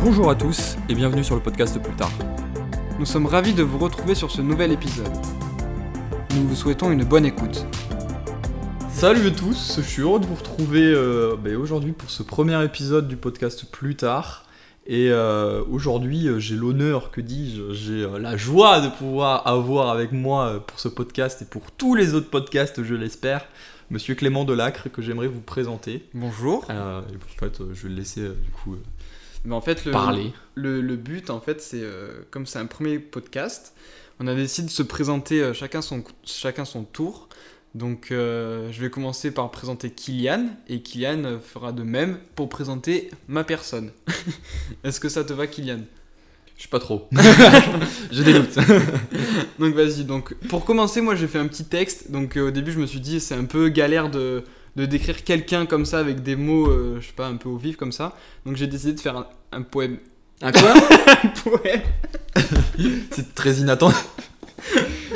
Bonjour à tous et bienvenue sur le podcast Plus tard. Nous sommes ravis de vous retrouver sur ce nouvel épisode. Nous vous souhaitons une bonne écoute. Salut à tous, je suis heureux de vous retrouver euh, ben, aujourd'hui pour ce premier épisode du podcast Plus tard. Et euh, aujourd'hui, euh, j'ai l'honneur, que dis-je, j'ai euh, la joie de pouvoir avoir avec moi pour ce podcast et pour tous les autres podcasts, je l'espère, Monsieur Clément Delacre, que j'aimerais vous présenter. Bonjour. Euh, et en fait, je vais le laisser du coup Mais en fait, le, parler. le, le but, en fait, c'est euh, comme c'est un premier podcast, on a décidé de se présenter euh, chacun, son, chacun son tour. Donc, euh, je vais commencer par présenter Kylian et Kylian fera de même pour présenter ma personne. Est-ce que ça te va, Kylian? Je sais pas trop. J'ai des doutes. Donc vas-y, donc pour commencer, moi j'ai fait un petit texte. Donc au début, je me suis dit c'est un peu galère de, de décrire quelqu'un comme ça avec des mots, euh, je sais pas, un peu au vif comme ça. Donc j'ai décidé de faire un, un poème. Un quoi Un poème C'est très inattendu.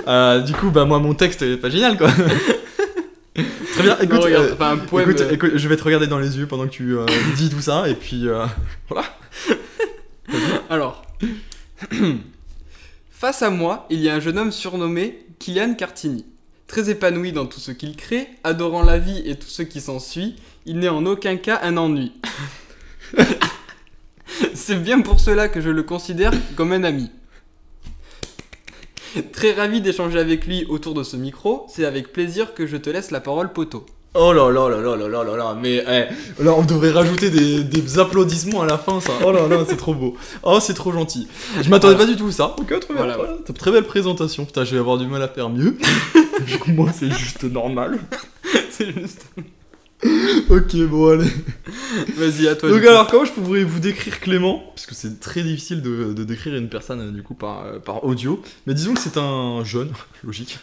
Euh, du coup, bah moi mon texte est pas génial quoi. très bien. Écoute, Non, regarde, euh, enfin, un poème. écoute, écoute, je vais te regarder dans les yeux pendant que tu dis tout ça et puis euh, Alors. Face à moi, il y a un jeune homme surnommé Kylian Cartini. Très épanoui dans tout ce qu'il crée, adorant la vie et tout ce qui s'ensuit, il n'est en aucun cas un ennui. C'est bien pour cela que je le considère comme un ami. Très ravi d'échanger avec lui autour de ce micro, c'est avec plaisir que je te laisse la parole poteau. Oh là là là là là là là là, mais eh, là on devrait rajouter des, des applaudissements à la fin ça. Oh là là, c'est trop beau. Oh, c'est trop gentil. Je m'attendais pas du tout à ça. Ok, très bien. Voilà. voilà. T'as très belle présentation. Putain, je vais avoir du mal à faire mieux. moi, c'est juste normal. C'est juste. Ok, bon, allez. Vas-y, à toi. Donc alors comment je pourrais vous décrire Clément? Parce que c'est très difficile de, de décrire une personne euh, du coup par, euh, par audio. Mais disons que c'est un jeune, logique,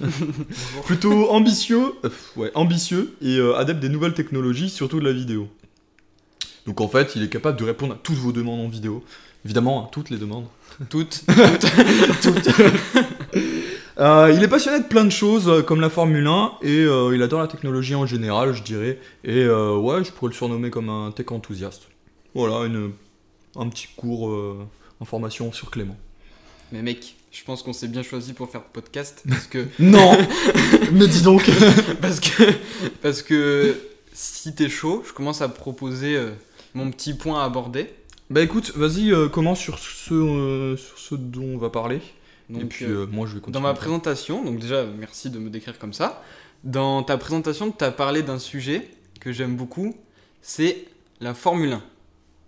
plutôt ambitieux, euh, ouais, ambitieux et euh, adepte des nouvelles technologies, surtout de la vidéo. Donc en fait, il est capable de répondre à toutes vos demandes en vidéo. Évidemment, à toutes les demandes. Toutes. Euh, il est passionné de plein de choses euh, comme la Formule 1 et euh, il adore la technologie en général, je dirais. Et euh, ouais, je pourrais le surnommer comme un tech enthousiaste. Voilà, une, un petit cours information sur Clément. Mais mec, je pense qu'on s'est bien choisi pour faire podcast parce que Non Mais dis donc parce que parce que si t'es chaud, je commence à proposer mon petit point à aborder. Bah écoute, vas-y, commence sur ce, sur ce dont on va parler? Donc et puis euh, euh, moi je vais continuer. dans ma présentation, donc déjà merci de me décrire comme ça. Dans ta présentation, tu as parlé d'un sujet que j'aime beaucoup, c'est la Formule 1.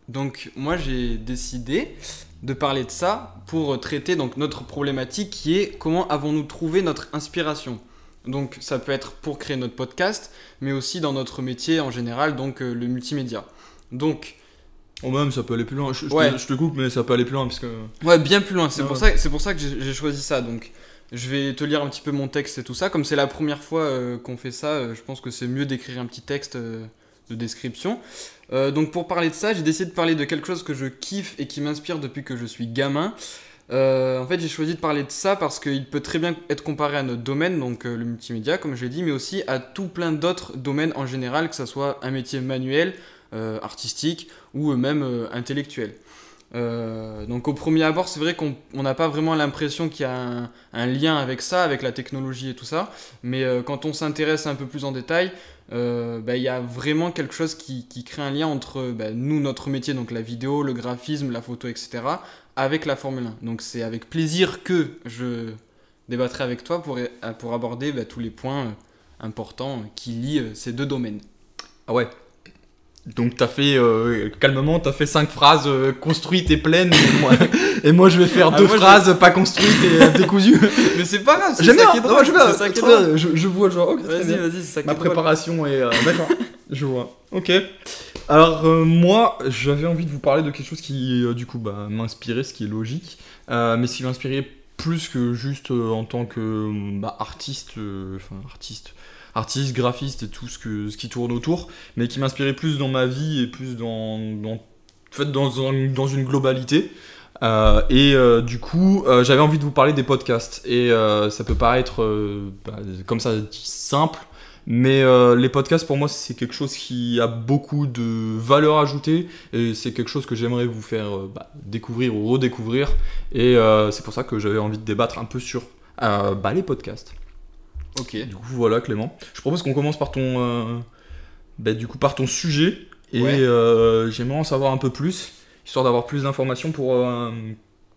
Donc moi j'ai décidé de parler de ça pour traiter donc notre problématique qui est comment avons-nous trouvé notre inspiration. Donc ça peut être pour créer notre podcast, mais aussi dans notre métier en général, donc euh, le multimédia. Donc Oh même ça peut aller plus loin. Je, je Ouais. te, je te coupe mais ça peut aller plus loin parce que... Ouais, bien plus loin. C'est Ah pour, ouais. ça, c'est pour ça que j'ai choisi ça. Donc, je vais te lire un petit peu mon texte et tout ça. Comme c'est la première fois euh, qu'on fait ça, euh, je pense que c'est mieux d'écrire un petit texte euh, de description. Donc, pour parler de ça, j'ai décidé de parler de quelque chose que je kiffe et qui m'inspire depuis que je suis gamin. En fait, j'ai choisi de parler de ça parce qu'il peut très bien être comparé à notre domaine, donc le multimédia, comme je l'ai dit, mais aussi à tout plein d'autres domaines en général, que ce soit un métier manuel, euh, artistique ou même euh, intellectuel. Euh, donc au premier abord, c'est vrai qu'on on n'a pas vraiment l'impression qu'il y a un, lien avec ça, avec la technologie et tout ça, mais euh, quand on s'intéresse un peu plus en détail, bah, il y a vraiment quelque chose qui, crée un lien entre bah, nous, notre métier, donc la vidéo, le graphisme, la photo, etc., avec la Formule 1. Donc c'est avec plaisir que je débattrai avec toi pour, pour aborder bah, tous les points importants qui lient ces deux domaines. Ah ouais. Donc t'as fait euh, calmement, t'as fait cinq phrases euh, construites et pleines, et moi, et moi, je vais faire Ah, deux moi, je- phrases pas construites et euh, décousues. Mais c'est pas grave, c'est J'aime ça bien, qui est non, drôle. bien, je, je vois, genre, ok, très Vas-y, vas-y, c'est ça qui Ma est préparation est. D'accord, je vois. Ok. Alors, moi, j'avais envie de vous parler de quelque chose qui, du coup, bah, m'inspirait, ce qui est logique, mais ce qui m'inspirait plus que juste en tant que bah, artiste, enfin, artiste, artiste, graphiste et tout ce, que, ce qui tourne autour, mais qui m'inspirait plus dans ma vie et plus dans, dans, fait, dans, dans une globalité. Euh, et euh, du coup, euh, j'avais envie de vous parler des podcasts. Et ça peut paraître bah, comme ça simple, Mais les podcasts, pour moi, c'est quelque chose qui a beaucoup de valeur ajoutée et c'est quelque chose que j'aimerais vous faire bah, découvrir ou redécouvrir. Et c'est pour ça que j'avais envie de débattre un peu sur bah, les podcasts. Ok. Du coup, voilà, Clément. Je propose qu'on commence par ton, euh, bah, du coup, par ton sujet et Ouais. euh, j'aimerais en savoir un peu plus, histoire d'avoir plus d'informations pour euh,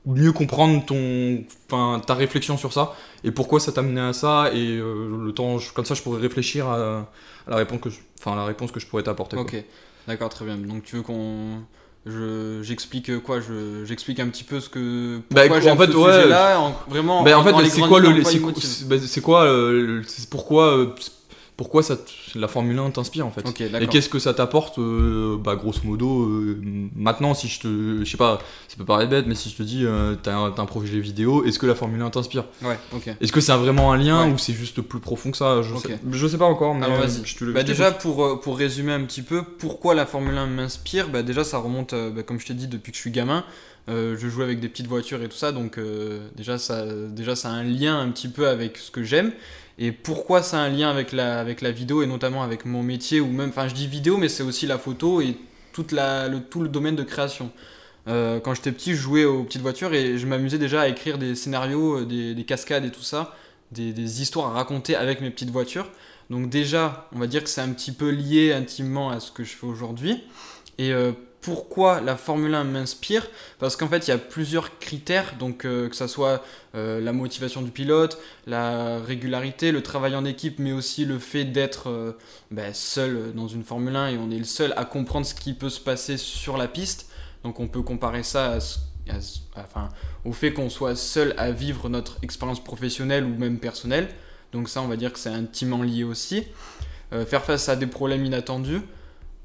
mieux comprendre ton, ta réflexion sur ça et pourquoi ça t'a mené à ça et le temps, je- comme ça, je pourrais réfléchir à, à la réponse que, enfin, la réponse que je pourrais t'apporter. Ok. D'accord, très bien. Donc tu veux qu'on. Je, j'explique quoi je, J'explique un petit peu ce que. Bah, Pourquoi en j'aime fait, ce ouais. sujet-là, en- vraiment. Ben, en dans fait, les c'est quoi le, en c'est quoi, quoi, euh, pourquoi, euh, pourquoi ça, la Formule 1 t'inspire en fait Et qu'est-ce que ça t'apporte, euh, bah, grosso modo, euh, maintenant, si je te. Je sais pas, ça peut paraître bête, mais si je te dis, euh, t'as un, un projet vidéo, est-ce que la Formule 1 t'inspire? Ouais, ok. Est-ce que c'est vraiment un lien Ouais. ou c'est juste plus profond que ça? Je, Ok. sais, je sais pas encore, mais Alors, vas-y. je te le Bah je déjà pour, euh, pour résumer un petit peu pourquoi la Formule 1 m'inspire, bah déjà ça remonte bah, comme je t'ai dit depuis que je suis gamin, Euh, je joue avec des petites voitures et tout ça donc euh, déjà ça déjà ça a un lien un petit peu avec ce que j'aime et pourquoi ça a un lien avec la avec la vidéo et notamment avec mon métier ou même enfin je dis vidéo mais c'est aussi la photo et toute la tout le domaine de création. Euh, quand j'étais petit, je jouais aux petites voitures et je m'amusais déjà à écrire des scénarios, euh, des, des cascades et tout ça, des, histoires à raconter avec mes petites voitures. Donc déjà, on va dire que c'est un petit peu lié intimement à ce que je fais aujourd'hui. Euh, pourquoi la Formule 1 m'inspire Parce qu'en fait, il y a plusieurs critères, donc euh, que ça soit euh, la motivation du pilote, la régularité, le travail en équipe, mais aussi le fait d'être euh, ben, seul dans une Formule 1 et on est le seul à comprendre ce qui peut se passer sur la piste. Donc on peut comparer ça à au fait qu'on soit seul à vivre notre expérience professionnelle ou même personnelle. Donc ça, on va dire que c'est intimement lié aussi. Faire face à des problèmes inattendus.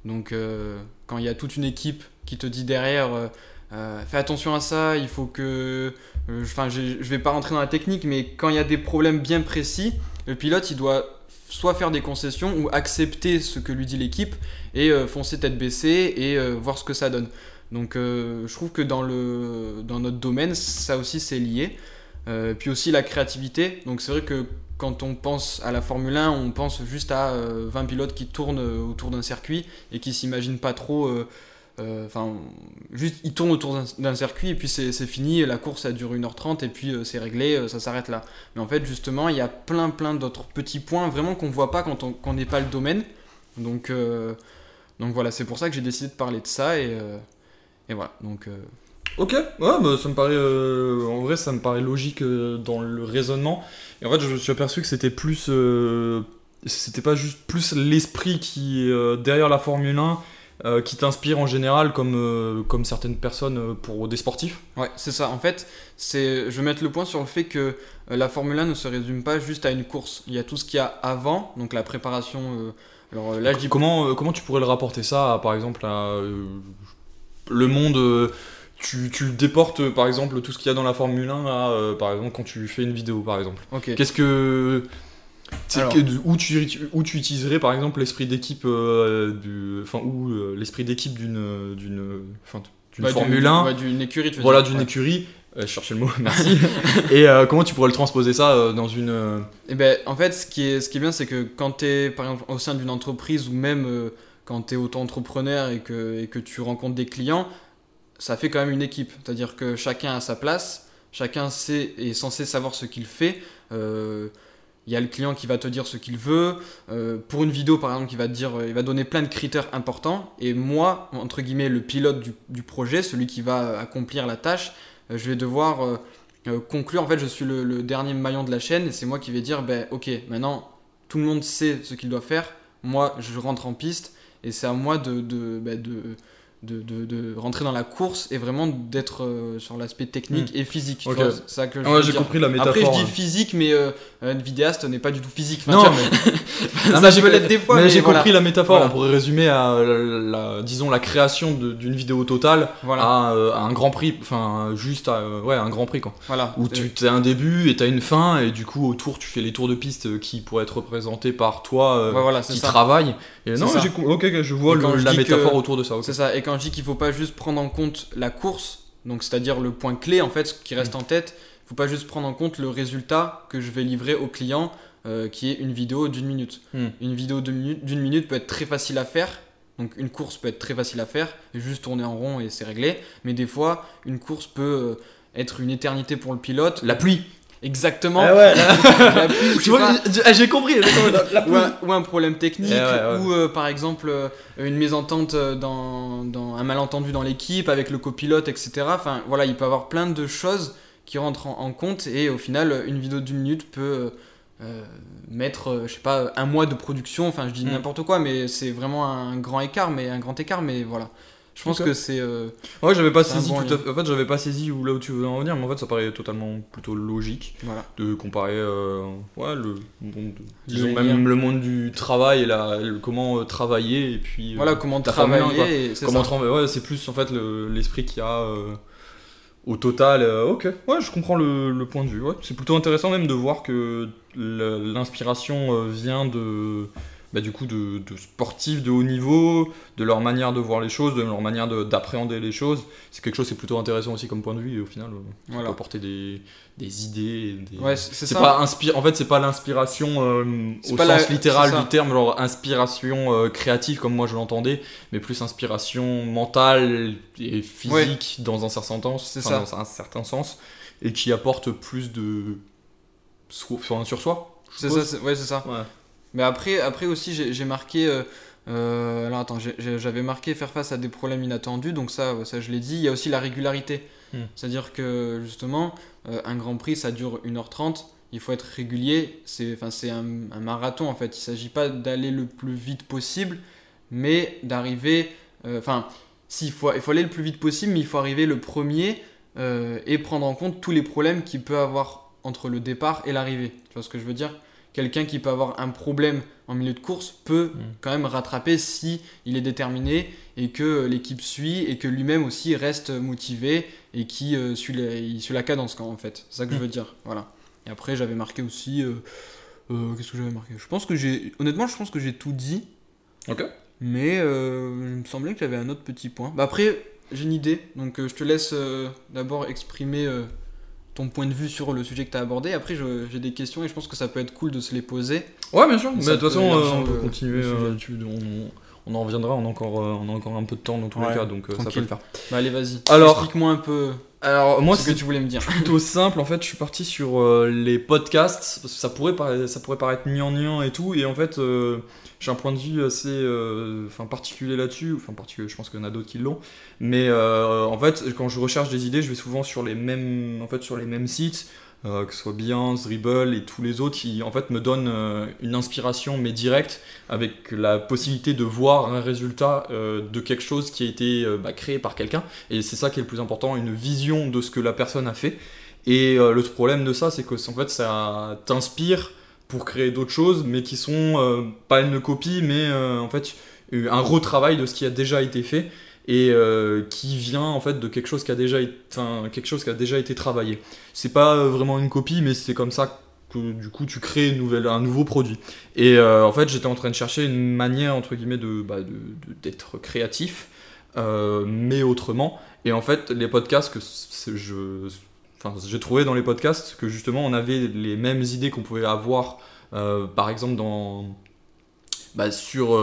Donc euh, quand il y a toute une équipe qui te dit derrière, euh, euh, fais attention à ça, il faut que... Enfin, je vais pas rentrer dans la technique, mais quand il y a des problèmes bien précis, le pilote, il doit soit faire des concessions ou accepter ce que lui dit l'équipe et foncer tête baissée et voir ce que ça donne. Donc je trouve que dans notre domaine, ça aussi c'est lié. Euh, puis aussi la créativité. Donc c'est vrai que quand on pense à la Formule 1, on pense juste à euh, 20 pilotes qui tournent euh, autour d'un circuit et qui s'imaginent pas trop. euh, euh, Enfin, juste ils tournent autour d'un- circuit et puis c'est fini, la course ça dure 1h30 et puis euh, c'est réglé, euh, ça s'arrête là. Mais en fait, justement, il y a plein plein d'autres petits points vraiment qu'on voit pas quand on qu'on n'est pas le domaine. Donc, euh, donc voilà, c'est pour ça que j'ai décidé de parler de ça et, euh, voilà. Donc, euh, Ok, ouais, bah, ça me paraît. euh, en vrai, ça me paraît logique euh, dans le raisonnement. Et en fait, je me suis aperçu que c'était plus. euh, c'était pas juste plus l'esprit qui derrière la Formule 1 euh, qui t'inspire en général, comme, comme certaines personnes pour des sportifs. Ouais, c'est ça. En fait, c'est, je vais mettre le point sur le fait que la Formule 1 ne se résume pas juste à une course. Il y a tout ce qu'il y a avant, donc la préparation. alors là, je dis Comment, comment tu pourrais le rapporter ça, à, par exemple, à le monde tu, tu déportes, par exemple, tout ce qu'il y a dans la Formule 1 à, euh, par exemple, quand tu fais une vidéo, par exemple. Ok. Qu'est-ce que. c'est Alors. que- où, tu, où tu utiliserais par exemple l'esprit d'équipe euh, du enfin ou euh, l'esprit d'équipe d'une d'une enfin d'une Bah, Formule du- 1 ouais, d'une écurie, tu voilà d'une Ouais. écurie je cherchais le mot merci et comment tu pourrais le transposer ça dans une Et ben, en fait, ce qui est, ce qui est bien, c'est que quand tu es, par exemple, au sein d'une entreprise ou même quand tu es auto-entrepreneur et que, et que tu rencontres des clients, ça fait quand même une équipe. C'est-à-dire que chacun a sa place, chacun sait, est censé savoir ce qu'il fait. Euh, il y a le client qui va te dire ce qu'il veut. Euh, pour une vidéo, par exemple, qui va te dire, il va donner plein de critères importants. Et moi, entre guillemets, le pilote du, projet, celui qui va accomplir la tâche, euh, je vais devoir euh, euh, conclure. En fait, je suis le, le dernier maillon de la chaîne et c'est moi qui vais dire, ben, ok, maintenant tout le monde sait ce qu'il doit faire. Moi, je rentre en piste et c'est à moi de, de, ben, de, de, de- de rentrer dans la course et vraiment d'être euh, sur l'aspect technique et physique. tu Ok. vois, c'est ça que je ah ouais j'ai compris la métaphore Après, je dis hein. physique, mais euh, un vidéaste n'est pas du tout physique. Enfin, non vois, mais, ça Ah, mais peut l'être des fois, mais mais, j'ai voilà. compris la métaphore Voilà. on pourrait résumer à la, la- disons la création d'une vidéo totale Voilà, à, euh, à un grand prix enfin juste à euh, ouais un grand prix quoi voilà. Où tu as un début et tu as une fin, et du coup, autour, tu fais les tours de piste qui pourraient être représentés par toi ouais, qui ça. travaille. Et non, ça. j'ai ok, je vois le- la métaphore autour de ça. C'est ça, et quand je dis qu'il faut pas juste prendre en compte la course, donc c'est-à-dire le point clé en fait, ce qui reste Mm. en tête, il faut pas juste prendre en compte le résultat que je vais livrer au client euh, qui est une vidéo d'une minute. Hmm. Une vidéo d'une minute, d'une minute peut être très facile à faire. Donc une course peut être très facile à faire, juste tourner en rond et c'est réglé. Mais des fois, une course peut euh, être une éternité pour le pilote. La pluie. Exactement. Ah ouais, La pluie, pas. j'ai- compris. la- ou un, ou un problème technique, Eh ouais, ouais. ou euh, par exemple euh, une mésentente euh, dans, dans un malentendu dans l'équipe avec le copilote, etc. Enfin voilà, il peut y avoir plein de choses qui rentrent en, en compte et au final, une vidéo d'une minute peut euh, mettre, euh, je sais pas, un mois de production. Enfin, je dis Mm. n'importe quoi, mais c'est vraiment un grand écart, mais un grand écart, mais voilà. Je pense que c'est. euh, Ouais, j'avais pas saisi bon tout à fait. En fait, j'avais pas saisi où là où tu veux en venir, mais en fait, ça paraît totalement plutôt logique voilà. de comparer euh, ouais, le monde, de- disons même le monde du travail et la, le- comment euh, travailler et puis euh, Voilà comment la Formule 1, travailler. et c'est comment travailler. Ouais, c'est plus en fait le- l'esprit qu'il y a euh, au total. euh, ok, ouais, je comprends le, le point de vue. Ouais. C'est plutôt intéressant même de voir que l'inspiration vient de. Bah, du coup, de, de sportifs de haut niveau, de leur manière de voir les choses, de leur manière de- d'appréhender les choses. C'est quelque chose, c'est plutôt intéressant aussi comme point de vue, et au final, euh, Voilà. peut apporter des, des idées. Des... Ouais, c'est pas inspire en fait c'est pas l'inspiration euh, au pas sens la- littéral du terme genre inspiration euh, créative comme moi je l'entendais mais plus inspiration mentale et physique dans un certain sens enfin, dans un certain sens et qui apporte plus de enfin, sur soi C'est ça, ouais, c'est ça. ouais Mais après, après aussi, j'ai marqué. euh, euh, alors attends, j'avais marqué faire face à des problèmes inattendus, donc ça, ça je l'ai dit. Il y a aussi la régularité. Hmm. C'est-à-dire que justement, euh, un Grand Prix, ça dure 1h30. Il faut être régulier. C'est un, un marathon en fait. Il ne s'agit pas d'aller le plus vite possible, mais d'arriver. euh, Enfin, s'il faut, il faut aller le plus vite possible, mais il faut arriver le premier et prendre en compte tous les problèmes qu'il peut avoir entre le départ et l'arrivée. Tu vois ce que je veux dire? Quelqu'un qui peut avoir un problème en milieu de course peut Mm. quand même rattraper si il est déterminé et que l'équipe suit et que lui-même aussi reste motivé et qui euh, suit, la, il suit la cadence quand en fait. C'est ça que je Mm. veux dire. Voilà. Et après j'avais marqué aussi. euh, euh, Qu'est-ce que j'avais marqué? Je pense que j'ai. Honnêtement, je pense que j'ai tout dit. ok Mais euh, il me semblait que j'avais un autre petit point. Bah après, j'ai une idée, donc euh, je te laisse euh, d'abord exprimer euh, ton point de vue sur le sujet que tu as abordé. Après, j'ai des questions et je pense que ça peut être cool de se les poser. ouais bien sûr mais de toute façon euh, on peut le- continuer euh, tu- on, on en reviendra on a encore euh, on a encore un peu de temps dans tous les cas donc ça peut le faire Bah allez, vas-y. Alors- explique-moi un peu alors moi ce c'est que tu voulais me dire. plutôt simple. En fait je suis parti sur euh, les podcasts parce que ça pourrait paraître, ça pourrait paraître et tout. Et en fait euh, j'ai un point de vue assez euh, enfin particulier là-dessus. Enfin particulier je pense qu'il y en a d'autres qui l'ont. Mais en fait quand je recherche des idées je vais souvent sur les mêmes en fait sur les mêmes sites euh, que ce soit Behance, Dribble et tous les autres qui en fait me donnent euh, une inspiration mais directe avec la possibilité de voir un résultat euh, de quelque chose qui a été bah, créé par quelqu'un. Et c'est ça qui est le plus important une vision de ce que la personne a fait. Et le problème de ça, c'est que en fait, ça t'inspire pour créer d'autres choses, mais qui sont pas une copie, mais en fait un retravail de ce qui a déjà été fait et euh, qui vient en fait de quelque chose qui a déjà quelque chose qui a déjà été travaillé. C'est pas euh, vraiment une copie, mais c'est comme ça que du coup tu crées un nouveau produit. Et euh, en fait, j'étais en train de chercher une manière entre guillemets de bah, d'être créatif, mais autrement. Et en fait, les podcasts que j'ai trouvé dans les podcasts que justement on avait les mêmes idées qu'on pouvait avoir, par exemple dans, bah, sur,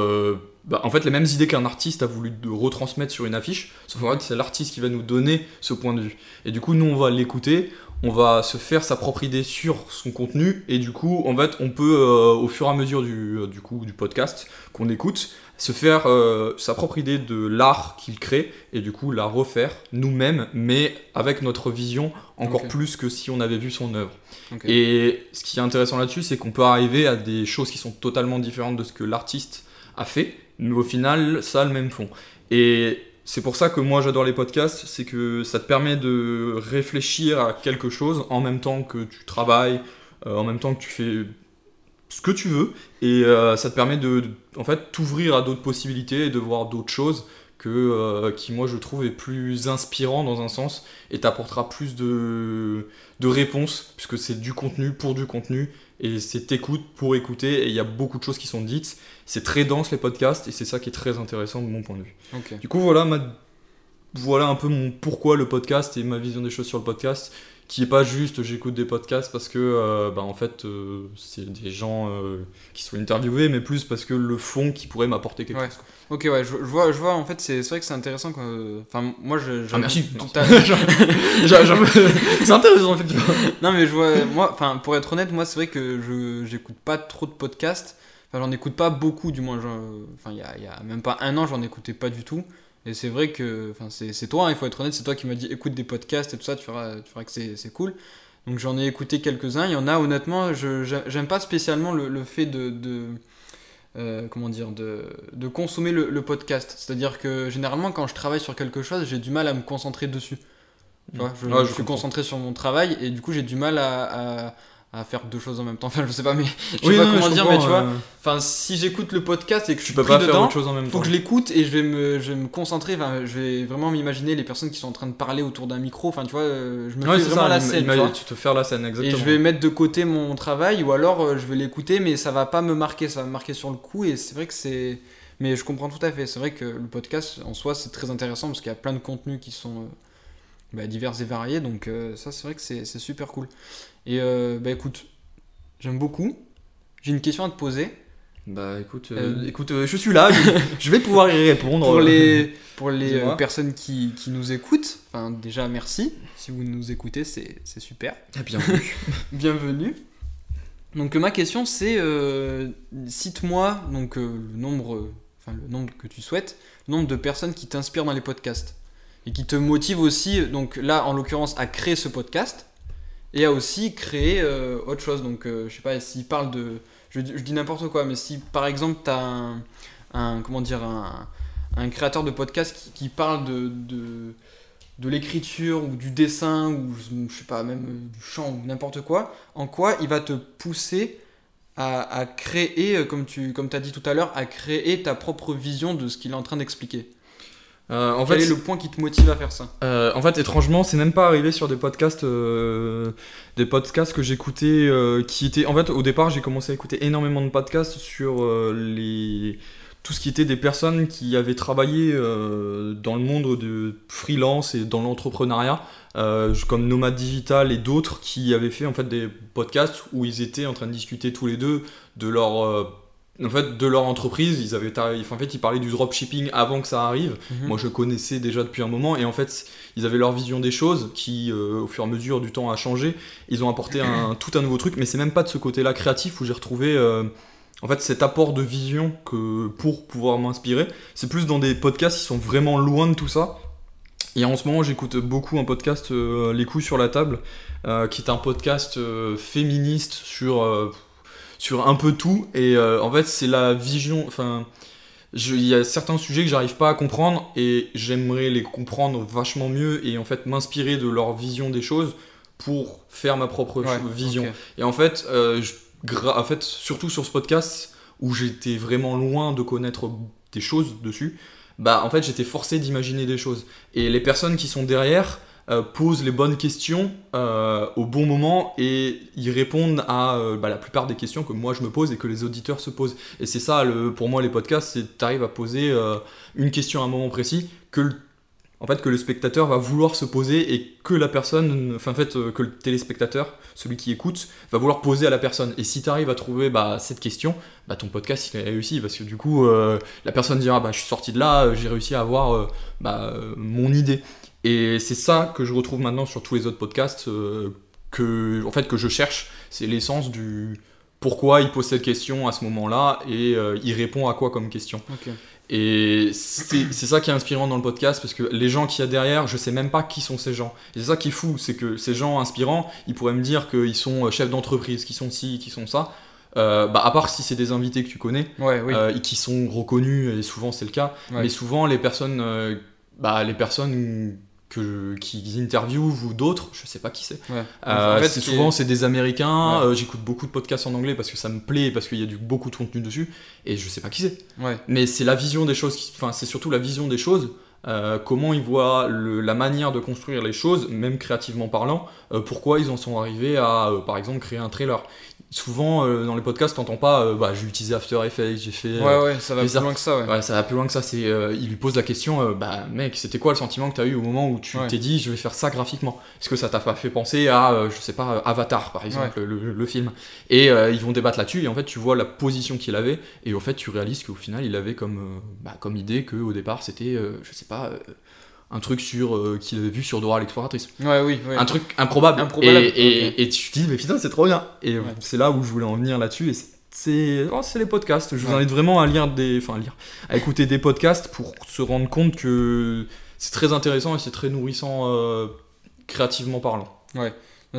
bah, en fait les mêmes idées qu'un artiste a voulu de retransmettre sur une affiche. Sauf qu'en fait c'est l'artiste qui va nous donner ce point de vue. Et du coup nous on va l'écouter, on va se faire sa propre idée sur son contenu et du coup en fait on peut euh, au fur et à mesure du, euh, du coup du podcast qu'on écoute se faire euh, sa propre idée de l'art qu'il crée et du coup la refaire nous-mêmes mais avec notre vision encore plus que si on avait vu son œuvre. Et ce qui est intéressant là-dessus, c'est qu'on peut arriver à des choses qui sont totalement différentes de ce que l'artiste a fait, au final, ça a le même fond. Et c'est pour ça que moi j'adore les podcasts, c'est que ça te permet de réfléchir à quelque chose en même temps que tu travailles, euh, en même temps que tu fais ce que tu veux, et euh, ça te permet de, en fait, t'ouvrir à d'autres possibilités et de voir d'autres choses que, euh, qui moi je trouve est plus inspirant dans un sens et t'apportera plus de, de réponses puisque c'est du contenu pour du contenu et c'est écoute pour écouter et il y a beaucoup de choses qui sont dites. C'est très dense les podcasts et c'est ça qui est très intéressant de mon point de vue. Du coup voilà ma- voilà un peu mon pourquoi le podcast et ma vision des choses sur le podcast qui est pas juste j'écoute des podcasts parce que euh, bah, en fait euh, c'est des gens euh, qui sont interviewés mais plus parce que le fond qui pourrait m'apporter quelque Ouais. chose. Ok, ouais, je, je vois, je vois, en fait, c'est c'est vrai que c'est intéressant. Enfin, moi, je. je- Ah merci. tout Non. à- J'a- j'a- c'est intéressant effectivement. Non, mais je vois, moi, enfin, pour être honnête, moi, c'est vrai que je j'écoute pas trop de podcasts. Enfin, j'en écoute pas beaucoup, du moins. Enfin, il y a, il y a même pas un an, j'en écoutais pas du tout. Et c'est vrai que, enfin, c'est toi, hein, il faut être honnête, c'est toi qui m'as dit écoute des podcasts et tout ça, tu verras, tu verras que c'est cool. Donc j'en ai écouté quelques-uns. Il y en a, honnêtement, je j'ai- j'aime pas spécialement le, le fait de. de euh, comment dire, de, de consommer le, le podcast. C'est-à-dire que généralement, quand je travaille sur quelque chose, j'ai du mal à me concentrer dessus. Tu vois, je, Ouais, je je suis comprends. concentré sur mon travail et du coup, j'ai du mal à, à, à faire deux choses en même temps. Enfin, je sais pas, mais je sais Oui, pas non, comment dire, mais tu vois, euh, enfin, si j'écoute le podcast et que je tu suis peux pris pas faire dedans, autre chose en même faut temps. que je l'écoute et je vais me, je vais me concentrer. Enfin, je vais vraiment m'imaginer les personnes qui sont en train de parler autour d'un micro. Enfin, tu vois, euh, je me Ouais, fais vraiment ça, la scène. tu vois. tu te faire la scène exactement. Et je vais mettre de côté mon travail ou alors euh, je vais l'écouter mais ça va pas me marquer, ça va me marquer sur le coup et c'est vrai que c'est... Mais je comprends tout à fait, c'est vrai que le podcast en soi c'est très intéressant parce qu'il y a plein de contenus qui sont bah, divers et variés donc euh, ça c'est vrai que c'est super cool. Et euh, bah écoute, j'aime beaucoup. J'ai une question à te poser. Bah écoute, Euh, euh, écoute, je suis là, je, je vais pouvoir y répondre. Pour les, pour les personnes qui, qui nous écoutent, enfin déjà merci, si vous nous écoutez c'est super. Ah, bien vu. Bienvenue. Donc ma question c'est cite-moi donc le nombre enfin le nombre que tu souhaites, le nombre de personnes qui t'inspirent dans les podcasts et qui te motivent aussi donc là en l'occurrence à créer ce podcast et à aussi créer euh, autre chose. Donc euh, je sais pas s'il parle de je, dis n'importe quoi mais si par exemple tu as un, comment dire un, créateur de podcast qui, parle de, de l'écriture ou du dessin ou je sais pas même euh, du chant ou n'importe quoi en quoi il va te pousser à, créer comme tu comme as dit tout à l'heure à créer ta propre vision de ce qu'il est en train d'expliquer Euh, en quel fait, est le point qui te motive à faire ça Euh, en fait, étrangement, c'est même pas arrivé sur des podcasts, euh, des podcasts que j'écoutais, euh, qui étaient. En fait, au départ, j'ai commencé à écouter énormément de podcasts sur euh, les tout ce qui était des personnes qui avaient travaillé euh, dans le monde de freelance et dans l'entrepreneuriat, euh, comme Nomad Digital et d'autres qui avaient fait en fait des podcasts où ils étaient en train de discuter tous les deux de leur euh, en fait de leur entreprise. Ils avaient tar- en fait ils parlaient du dropshipping avant que ça arrive. Mhm. Moi, je connaissais déjà depuis un moment, et en fait, ils avaient leur vision des choses qui, euh, au fur et à mesure du temps, a changé. Ils ont apporté un, tout un nouveau truc, mais c'est même pas de ce côté-là créatif où j'ai retrouvé, euh, en fait, cet apport de vision que pour pouvoir m'inspirer. C'est plus dans des podcasts qui sont vraiment loin de tout ça. Et en ce moment, j'écoute beaucoup un podcast, euh, Les coups sur la table, euh, qui est un podcast euh, féministe sur, sur un peu tout. Et euh, en fait, c'est la vision. Enfin, il y a certains sujets que j'arrive pas à comprendre et j'aimerais les comprendre vachement mieux et en fait m'inspirer de leur vision des choses pour faire ma propre Ouais, vision. Et en fait, euh, je- en fait, surtout sur ce podcast où j'étais vraiment loin de connaître des choses dessus, bah en fait j'étais forcé d'imaginer des choses. Et les personnes qui sont derrière euh, posent les bonnes questions euh, au bon moment et ils répondent à euh, bah, la plupart des questions que moi je me pose et que les auditeurs se posent. Et c'est ça, pour moi, les podcasts, c'est tu arrives à poser une question à un moment précis que le, en fait, que le spectateur va vouloir se poser et que la personne, enfin, en fait, que le téléspectateur, celui qui écoute, va vouloir poser à la personne. Et si tu arrives à trouver bah, cette question, bah, ton podcast il est réussi parce que du coup, la personne dira bah, Je suis sorti de là, j'ai réussi à avoir bah, mon idée. Et c'est ça que je retrouve maintenant sur tous les autres podcasts euh, que, en fait, que je cherche. C'est l'essence du pourquoi il pose cette question à ce moment-là et euh, il répond à quoi comme question. Et c'est c'est ça qui est inspirant dans le podcast parce que les gens qu'il y a derrière, je sais même pas qui sont ces gens. Et c'est ça qui est fou, c'est que ces gens inspirants, ils pourraient me dire qu'ils sont chefs d'entreprise, qu'ils sont ci, qu'ils sont ça. Euh, bah, à part si c'est des invités que tu connais, Ouais, oui. euh, et qui sont reconnus, et souvent c'est le cas. Ouais. Mais souvent les personnes, euh, bah, les personnes que, qui interviewent ou d'autres, je sais pas qui c'est. ouais. Euh, En fait, souvent est- c'est des Américains. Ouais. euh, J'écoute beaucoup de podcasts en anglais parce que ça me plaît, parce qu'il y a du, beaucoup de contenu dessus, et je sais pas qui c'est. Ouais. Mais c'est la vision des choses. Enfin, c'est surtout la vision des choses euh, comment ils voient le- la manière de construire les choses, même créativement parlant, euh, pourquoi ils en sont arrivés à, euh, par exemple, créer un trailer. Souvent, dans les podcasts, t'entends pas, bah, j'ai utilisé After Effects, j'ai fait... Ouais, ouais, ça va plus loin que ça, ouais. Ouais, ça va plus loin que ça. C'est, il lui pose la question, bah mec, c'était quoi le sentiment que tu as eu au moment où tu Ouais. t'es dit, je vais faire ça graphiquement? Est-ce que ça t'a pas fait penser à, je sais pas, Avatar par exemple, le, le film? Et ils vont débattre là-dessus, et en fait, tu vois la position qu'il avait, et au fait, tu réalises qu'au final, il avait comme, bah, comme idée que au départ, c'était, je sais pas, euh, un truc sur euh, qu'il avait vu sur Dora l'exploratrice. Ouais, oui, ouais. Un truc improbable. Improbable, Et, et- tu te dis, mais putain, c'est trop bien. Et Ouais. c'est là où je voulais en venir là-dessus. Et c'est- c'est oh, les podcasts. Je vous Ouais. invite vraiment à lire des. Enfin, à lire. À écouter des podcasts pour se rendre compte que c'est très intéressant et c'est très nourrissant euh, créativement parlant. Non,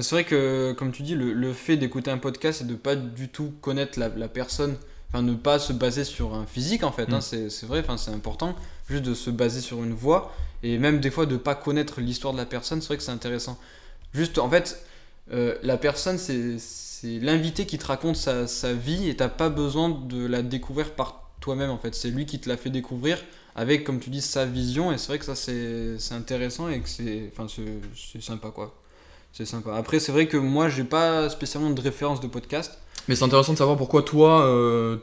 C'est vrai que, comme tu dis, le, le fait d'écouter un podcast et de pas du tout connaître la, la personne, enfin ne pas se baser sur un physique en fait, Mm. hein, c'est vrai, enfin c'est important, juste de se baser sur une voix et même des fois de pas connaître l'histoire de la personne, c'est vrai que c'est intéressant. Juste en fait, euh, la personne c'est l'invité qui te raconte sa, sa vie et t'as pas besoin de la découvrir par toi-même en fait, c'est lui qui te l'a fait découvrir avec, comme tu dis, sa vision et c'est vrai que ça c'est intéressant et que c'est enfin, c'est- c'est sympa quoi. C'est sympa. Après, c'est vrai que moi, j'ai pas spécialement de référence de podcast. Mais c'est intéressant de savoir pourquoi toi. euh,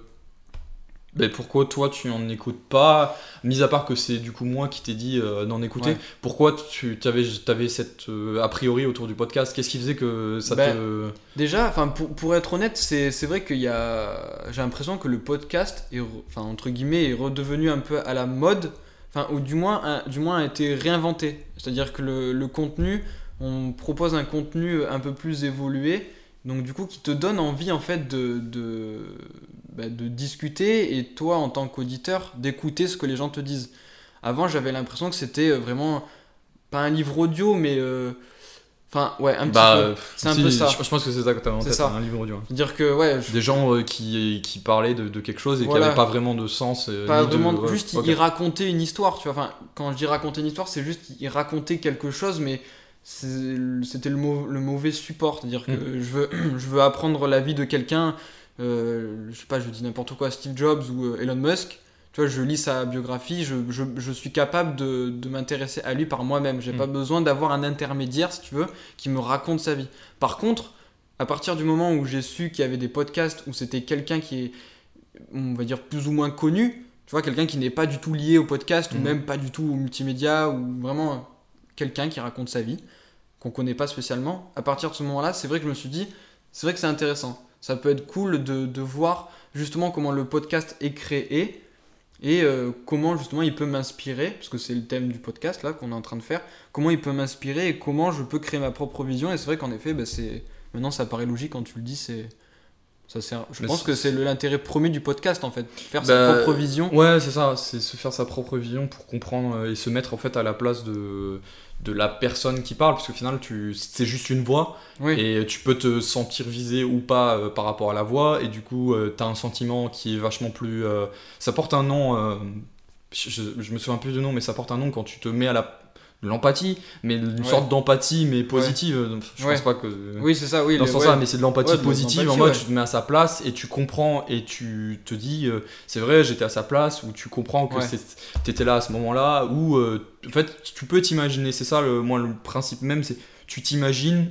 ben, pourquoi toi tu en écoutes pas, mis à part que c'est du coup moi qui t'ai dit euh, d'en écouter, Ouais. pourquoi tu avais, avais cette euh, a priori autour du podcast? Qu'est-ce qui faisait que ça Ben, te. Déjà, pour, pour être honnête, c'est vrai a. J'ai l'impression que le podcast, est, entre guillemets, est redevenu un peu à la mode, ou du moins, a, du moins a été réinventé. C'est-à-dire que le, le contenu, on propose un contenu un peu plus évolué, donc du coup, qui te donne envie, en fait, de. de bah, de discuter et toi en tant qu'auditeur d'écouter ce que les gens te disent. Avant j'avais l'impression que c'était euh, vraiment pas un livre audio mais euh, enfin ouais un petit Bah, peu. euh, C'est un si, peu ça. Je, je pense que c'est ça que t'avais en C'est tête, ça. un livre audio. hein. C'est-à-dire que ouais, je- Des gens euh, qui, qui parlaient de, de quelque chose et qui n'avaient pas vraiment de sens. euh, pas de- vraiment ouais, juste ok. il racontait une histoire, tu vois. Enfin, quand je dis raconter une histoire, c'est juste il racontait quelque chose mais c'était le, mau- le mauvais support, c'est-à-dire que Mm. je veux je veux apprendre la vie de quelqu'un euh, je sais pas, je dis n'importe quoi, Steve Jobs ou euh, Elon Musk. Tu vois, je lis sa biographie, je, je, je suis capable de, de m'intéresser à lui par moi-même. J'ai Mm. pas besoin d'avoir un intermédiaire, si tu veux, qui me raconte sa vie. Par contre, à partir du moment où j'ai su qu'il y avait des podcasts où c'était quelqu'un qui est, on va dire, plus ou moins connu, tu vois, quelqu'un qui n'est pas du tout lié au podcast ou Mhm. même pas du tout au multimédia ou vraiment quelqu'un qui raconte sa vie, qu'on connaît pas spécialement, à partir de ce moment-là, c'est vrai que je me suis dit, c'est vrai que c'est intéressant. Ça peut être cool de, de voir justement comment le podcast est créé et euh, comment justement il peut m'inspirer, parce que c'est le thème du podcast là qu'on est en train de faire, comment il peut m'inspirer et comment je peux créer ma propre vision. Et c'est vrai qu'en effet, bah, c'est maintenant ça paraît logique quand tu le dis, c'est ça. Je Mais pense que c'est l'intérêt premier du podcast en fait, faire Bah, sa propre vision. Ouais, c'est ça, c'est se faire sa propre vision pour comprendre euh, et se mettre en fait à la place de, de la personne qui parle, parce qu'au final, tu, c'est juste une voix Oui. et tu peux te sentir visé ou pas euh, par rapport à la voix, et du coup, tu t'as un sentiment qui est vachement plus. euh, ça porte un nom, euh, je, je- me souviens plus de nom, mais ça porte un nom quand tu te mets à la. L'empathie, mais une Ouais. sorte d'empathie, mais positive. Je Ouais. pense pas que. Oui, c'est ça, oui. dans ce mais c'est de l'empathie positive en mode tu te mets à sa place et tu comprends et tu te dis euh, c'est vrai j'étais à sa place ou tu comprends que t'étais là à ce moment-là ou euh, en fait tu peux t'imaginer c'est ça le moi le principe même c'est tu t'imagines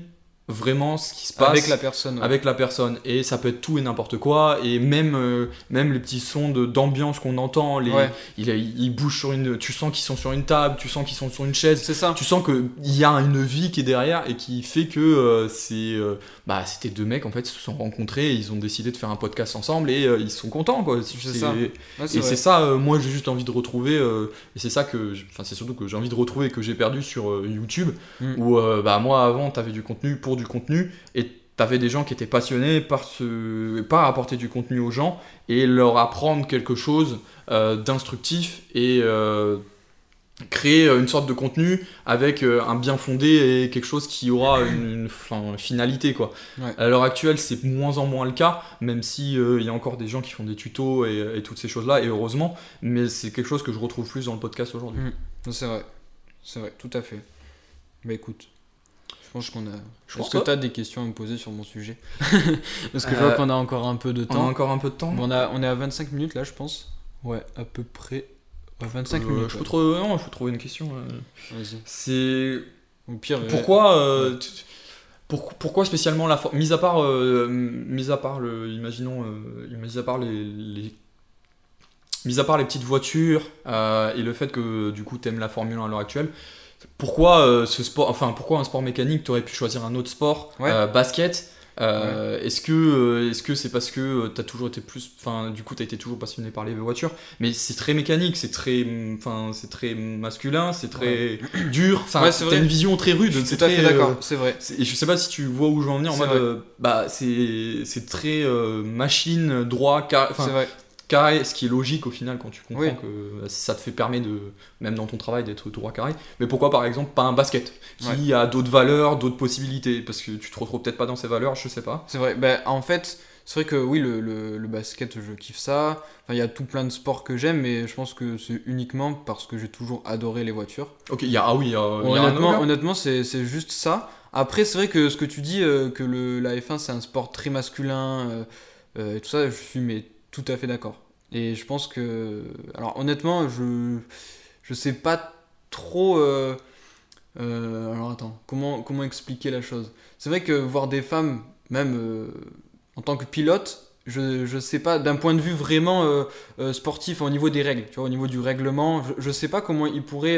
vraiment ce qui se passe avec la personne. ouais. avec la personne et ça peut être tout et n'importe quoi et même euh, même les petits sons de d'ambiance qu'on entend les Ouais. il, il bouge sur une tu sens qu'ils sont sur une table tu sens qu'ils sont sur une chaise C'est ça. tu sens qu'il y a une vie qui est derrière et qui fait que euh, c'est euh, bah c'était deux mecs en fait se sont rencontrés et ils ont décidé de faire un podcast ensemble et ils sont contents quoi C'est- ça. Ouais, et c'est ça moi j'ai juste envie de retrouver et c'est ça que enfin c'est surtout que j'ai envie de retrouver que j'ai perdu sur YouTube Mm. où bah moi avant t'avais du contenu pour du contenu et t'avais des gens qui étaient passionnés par ce par apporter du contenu aux gens et leur apprendre quelque chose euh, d'instructif et euh, créer une sorte de contenu avec euh, un bien fondé et quelque chose qui aura une, une fin- finalité quoi. Ouais. À l'heure actuelle, c'est moins en moins le cas, même si il y a encore des gens qui font des tutos et, et toutes ces choses-là, et heureusement, mais c'est quelque chose que je retrouve plus dans le podcast aujourd'hui. Non, C'est vrai. C'est vrai, tout à fait. Bah écoute, pense qu'on a. Je Est-ce que tu as des questions à me poser sur mon sujet Parce que je vois Euh, qu'on a encore un peu de On a temps. encore un peu de temps Bon, on, a, on est à 25 minutes là, je pense. Ouais, à peu près. Pas 25 Euh, minutes. je, peux trouver, non, je peux trouver une question. Vas-y. C'est Au pire. euh, pourquoi, euh, tu- pour- pourquoi spécialement la forme Mis à part, euh, mis à part le, imaginons, euh, mis à part les, les- mis à part les petites voitures euh, et le fait que du coup t'aimes la Formule 1 à l'heure actuelle. Pourquoi euh, ce sport, enfin pourquoi un sport mécanique T'aurais pu choisir un autre sport, Ouais. euh, basket. Euh, Est-ce que est-ce que c'est parce que t'as toujours été plus, enfin du coup t'as été toujours passionné par les voitures, mais c'est très mécanique, c'est très, enfin c'est très masculin, c'est très dur, enfin t'as une vision très rude. C'est tout à fait d'accord, c'est vrai. et je sais pas si tu vois où je veux en venir en mode bah c'est c'est très machine droit vrai. Carré ce qui est logique au final quand tu comprends Oui. que ça te fait permettre de même dans ton travail d'être droit carré mais pourquoi par exemple pas un basket qui a d'autres valeurs d'autres possibilités? Parce que tu te retrouves peut-être pas dans ces valeurs je sais pas C'est vrai. Bah, en fait, c'est vrai que oui, le, le- le basket, je kiffe ça. Enfin, il y a tout plein de sports que j'aime, mais je pense que c'est uniquement parce que j'ai toujours adoré les voitures. ok il y a ah oui il y a, il y a un honnêtement, honnêtement c'est c'est juste ça. Après, c'est vrai que ce que tu dis, euh, que le, la F1 c'est un sport très masculin euh, euh, et tout ça, je suis mais tout à fait d'accord. Et je pense que. Alors, honnêtement, je, je sais pas trop. euh, euh, alors, attends, comment, comment expliquer la chose? C'est vrai que voir des femmes, même euh, en tant que pilote, je, je sais pas, d'un point de vue vraiment sportif, au niveau des règles, tu vois, au niveau du règlement, je, je sais pas comment ils pourraient.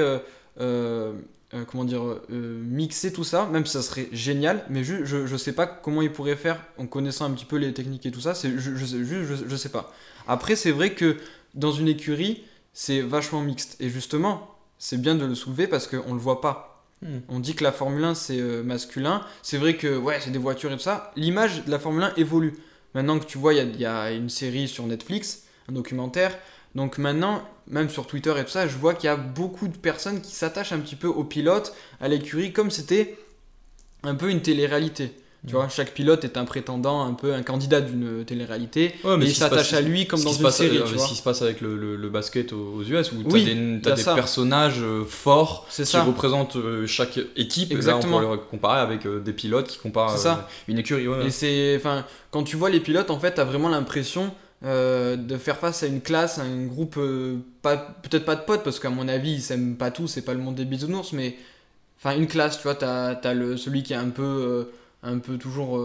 Euh, comment dire, euh, mixer tout ça, même si ça serait génial, mais ju- je, je sais pas comment ils pourraient faire en connaissant un petit peu les techniques et tout ça, c'est je, je, je, je sais pas. Après, c'est vrai que dans une écurie, c'est vachement mixte, et justement, c'est bien de le soulever parce qu'on le voit pas. Hmm. On dit que la Formule 1 c'est euh, masculin, c'est vrai que ouais, c'est des voitures et tout ça, l'image de la Formule 1 évolue. Maintenant que tu vois, il y y, a une série sur Netflix, un documentaire, donc maintenant, même sur Twitter et tout ça, je vois qu'il y a beaucoup de personnes qui s'attachent un petit peu aux pilotes, à l'écurie, comme c'était un peu une télé-réalité. Tu Mm. vois, chaque pilote est un prétendant, un peu un candidat d'une télé-réalité, Ouais, mais et il s'attache à lui comme dans une passe, série, euh, tu ce qui se passe avec le, le- le basket aux, US où t'as Oui, des, personnages euh, forts C'est qui ça. représentent euh, chaque équipe là Exactement. on peut le comparer avec euh, des pilotes qui comparent C'est ça. euh, une écurie ouais, ouais. Et c'est, enfin, quand tu vois les pilotes, en fait, t'as vraiment l'impression euh, de faire face à une classe, à un groupe, euh, pas, peut-être pas de potes, parce qu'à mon avis, ils s'aiment pas tous, c'est pas le monde des bisounours, mais enfin une classe, tu vois, t'as, le, celui qui est un peu, euh, un peu toujours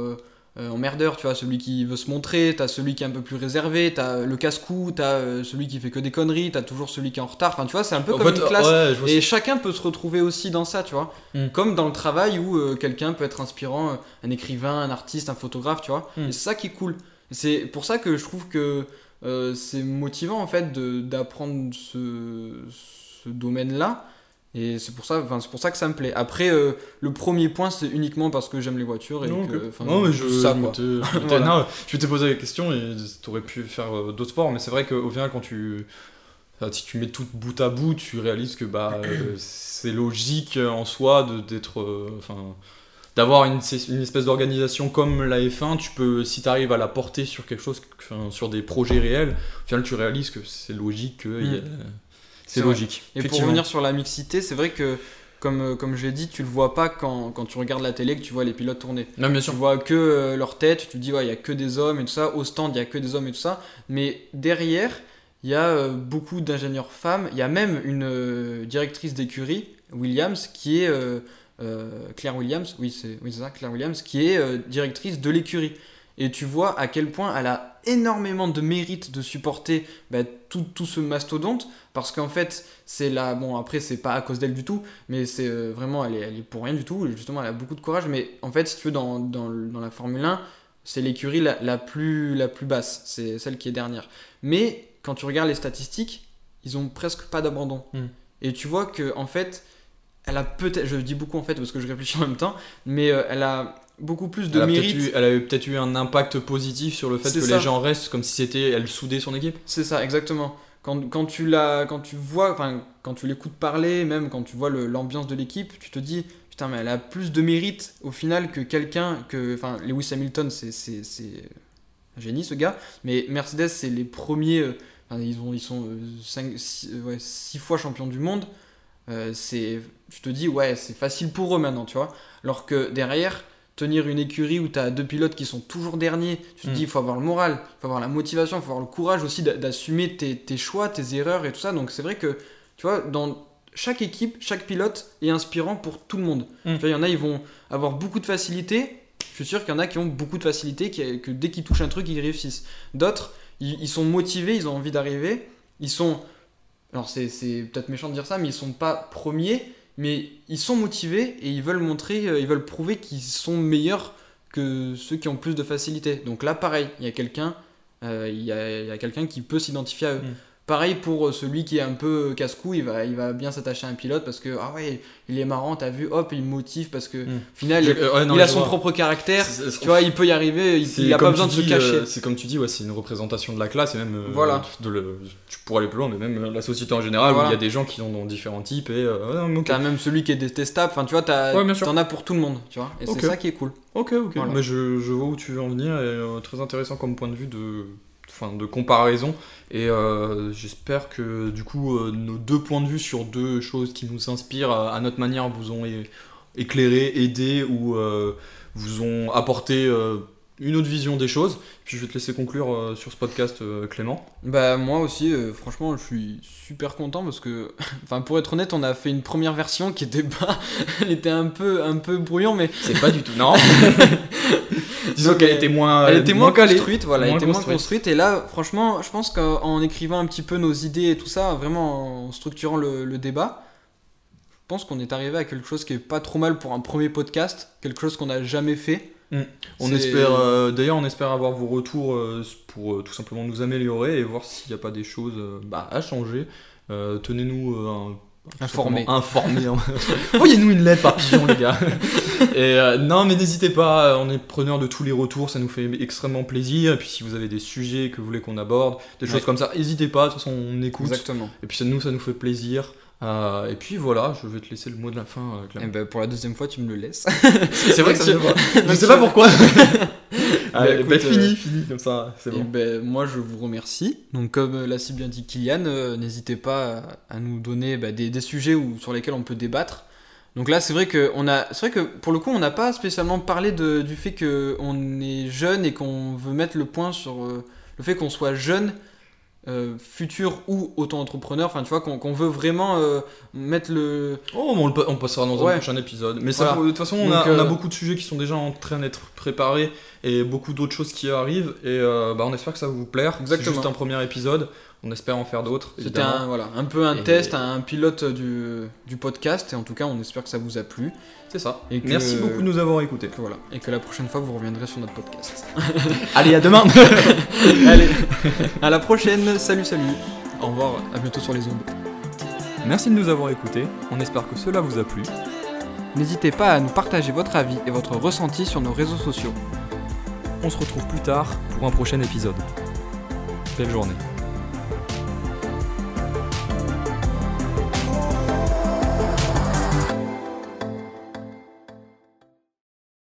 emmerdeur, tu vois, celui qui veut se montrer, t'as celui qui est un peu plus réservé, t'as le casse-cou, t'as celui qui fait que des conneries, t'as toujours celui qui est en retard, enfin, tu vois, c'est un peu En comme fait, une classe. ouais, Et chacun peut se retrouver aussi dans ça, tu vois. Mm. Comme dans le travail où quelqu'un peut être inspirant, un écrivain, un artiste, un photographe, tu vois. Mm. Et c'est ça qui est cool. C'est pour ça que je trouve que euh, c'est motivant en fait d'apprendre ce, ce domaine-là. Et c'est pour ça, enfin, c'est pour ça que ça me plaît. Après, euh, le premier point, c'est uniquement parce que j'aime les voitures et Non, que, Non, mais je, ça je je m'étais- Voilà. non, je m'étais posé la question et t'aurais pu faire euh, d'autres sports, mais c'est vrai qu'au final, quand tu. Si tu mets tout bout à bout, tu réalises que bah, euh, c'est logique en soi de- d'être. euh. D'avoir une, une espèce d'organisation comme la F1, tu peux, si tu arrives à la porter sur quelque chose, enfin, sur des projets réels, au final tu réalises que c'est logique, que il y a- Mm. c'est vrai. logique. Et pour revenir sur la mixité, c'est vrai que, comme, euh, comme je l'ai dit, tu le vois pas quand, quand tu regardes la télé, que tu vois les pilotes tourner. Non, bien Tu sûr. vois que euh, leur tête, tu te dis, ouais, il y a que des hommes et tout ça. Au stand, il y a que des hommes et tout ça. Mais derrière, il y a euh, beaucoup d'ingénieurs femmes. Il y a même une euh, directrice d'écurie, Williams, qui est. euh, Claire Williams, oui, c'est oui, ça, Claire Williams, qui est euh, directrice de l'écurie. Et tu vois à quel point elle a énormément de mérite de supporter bah, tout, tout ce mastodonte, parce qu'en fait, c'est là, bon, après, c'est pas à cause d'elle du tout, mais c'est euh, vraiment, elle est, elle est pour rien du tout, justement, elle a beaucoup de courage, mais en fait, si tu veux, dans, dans, dans la Formule 1, c'est l'écurie la, la, plus, la plus basse, c'est celle qui est dernière. Mais quand tu regardes les statistiques, ils ont presque pas d'abandon. Hmm. Et tu vois que, en fait, elle a peut-être, je dis beaucoup en fait parce que je réfléchis en même temps, mais euh, elle a beaucoup plus de Elle a mérite. eu, elle a eu- peut-être eu un impact positif sur le fait que ça. les gens restent comme si c'était elle soudait son équipe. C'est ça, exactement. Quand, quand tu la, quand tu vois, enfin, quand tu l'écoutes parler, même quand tu vois l'ambiance de l'équipe, tu te dis, putain, mais elle a plus de mérite au final que quelqu'un que, enfin, Lewis Hamilton, c'est, c'est, c'est un génie ce gars, mais Mercedes, c'est les premiers, euh, ils ont, ils sont 6 ouais, six fois champions du monde. Euh, c'est, tu te dis, ouais, c'est facile pour eux maintenant, tu vois. Alors que derrière, tenir une écurie où tu as deux pilotes qui sont toujours derniers, tu te Mm. dis il faut avoir le moral, il faut avoir la motivation, il faut avoir le courage aussi d'a- d'assumer tes, tes choix, tes erreurs et tout ça. Donc c'est vrai que, tu vois, dans chaque équipe, chaque pilote est inspirant pour tout le monde. Mm. Il y en a, ils vont avoir beaucoup de facilité. Je suis sûr qu'il y en a qui ont beaucoup de facilité, qui, que dès qu'ils touchent un truc, ils réussissent. D'autres, ils, ils sont motivés, ils ont envie d'arriver. Ils sont. Alors c'est peut-être méchant de dire ça, mais ils sont pas premiers, mais ils sont motivés et ils veulent montrer, euh, ils veulent prouver qu'ils sont meilleurs que ceux qui ont plus de facilité. Donc là, pareil, il y a quelqu'un, euh, il y a, il y a quelqu'un qui peut s'identifier à eux. Mm. Pareil pour euh, celui qui est un peu casse-cou, il va, il va bien s'attacher à un pilote parce que ah ouais, il est marrant, t'as vu, hop, il motive parce que Mm. au final, Je- euh, ouais, non, il a son vois. propre caractère. Tu vois, il peut y arriver, il, il a pas besoin de se cacher. euh, c'est comme tu dis, ouais, c'est une représentation de la classe et même euh, Voilà. de le, tu pourrais aller plus loin, mais même euh, la société en général Voilà. où il y a des gens qui ont dans différents types et euh, ouais, mais ok. T'as même celui qui est détestable, enfin tu vois, Ouais, t'en as pour tout le monde, tu vois, et c'est ça qui est cool. Ok, ok. Voilà. Mais je, je vois où tu veux en venir et euh, très intéressant comme point de vue de, de comparaison. Et euh, j'espère que du coup euh, nos deux points de vue sur deux choses qui nous inspirent à, à notre manière vous ont éclairé, aidé ou euh, vous ont apporté euh, une autre vision des choses. Puis je vais te laisser conclure euh, sur ce podcast, euh, Clément. Bah moi aussi, euh, franchement, je suis super content parce que, enfin pour être honnête, on a fait une première version qui était pas, elle était un peu, un peu brouillon, mais C'est pas du tout. Non. Disons qu'elle était moins. elle était moins, construite, voilà, elle était moins construite. construite. Et là, franchement, je pense qu'en écrivant un petit peu nos idées et tout ça, vraiment en structurant le, le débat, je pense qu'on est arrivé à quelque chose qui est pas trop mal pour un premier podcast, quelque chose qu'on n'a jamais fait. On espère, euh, d'ailleurs, on espère avoir vos retours euh, pour euh, tout simplement nous améliorer et voir s'il n'y a pas des choses bah, à changer. Tenez-nous Informés. Informés. Envoyez-nous une lettre par pigeon, les gars. Et euh, non, mais n'hésitez pas, on est preneur de tous les retours, ça nous fait extrêmement plaisir. Et puis si vous avez des sujets que vous voulez qu'on aborde, des Ouais. choses comme ça, n'hésitez pas. De toute façon, on écoute. Exactement. Et puis ça nous, ça nous fait plaisir. Euh, et puis voilà, je vais te laisser le mot de la fin, euh, Et Clément. ben, pour la deuxième fois, tu me le laisses. C'est vrai que ça Donc, va. Je sais pas pourquoi. Allez, écoute, bah, euh, fini, fini, comme ça, c'est Et bon. ben, moi, je vous remercie. Donc, comme l'a si bien dit Kylian, n'hésitez pas à, nous donner bah, des, des sujets où, sur lesquels on peut débattre. Donc là, c'est vrai que on a, c'est vrai que pour le coup, on n'a pas spécialement parlé de- du fait qu'on est jeune et qu'on veut mettre le point sur le fait qu'on soit jeune, euh, futur ou auto-entrepreneur. Enfin, tu vois, qu'on veut vraiment euh, mettre le, Oh, mais on, le on passera dans un prochain épisode. Mais ça, de toute façon, on, Donc, a, on a euh, beaucoup de sujets qui sont déjà en train d'être préparés et beaucoup d'autres choses qui arrivent. Et bah, on espère que ça va vous plaire. C'est juste un premier épisode. On espère en faire d'autres. C'était un, voilà, un peu un Et- test, un pilote du, du podcast. Et en tout cas, on espère que ça vous a plu. C'est ça. Et que- Merci beaucoup de nous avoir écoutés. Que voilà. Et que la prochaine fois, vous reviendrez sur notre podcast. Allez, à demain Allez, à la prochaine. Salut, salut. Au revoir. À bientôt sur les ondes. Merci de nous avoir écoutés. On espère que cela vous a plu. N'hésitez pas à nous partager votre avis et votre ressenti sur nos réseaux sociaux. On se retrouve plus tard pour un prochain épisode. Belle journée.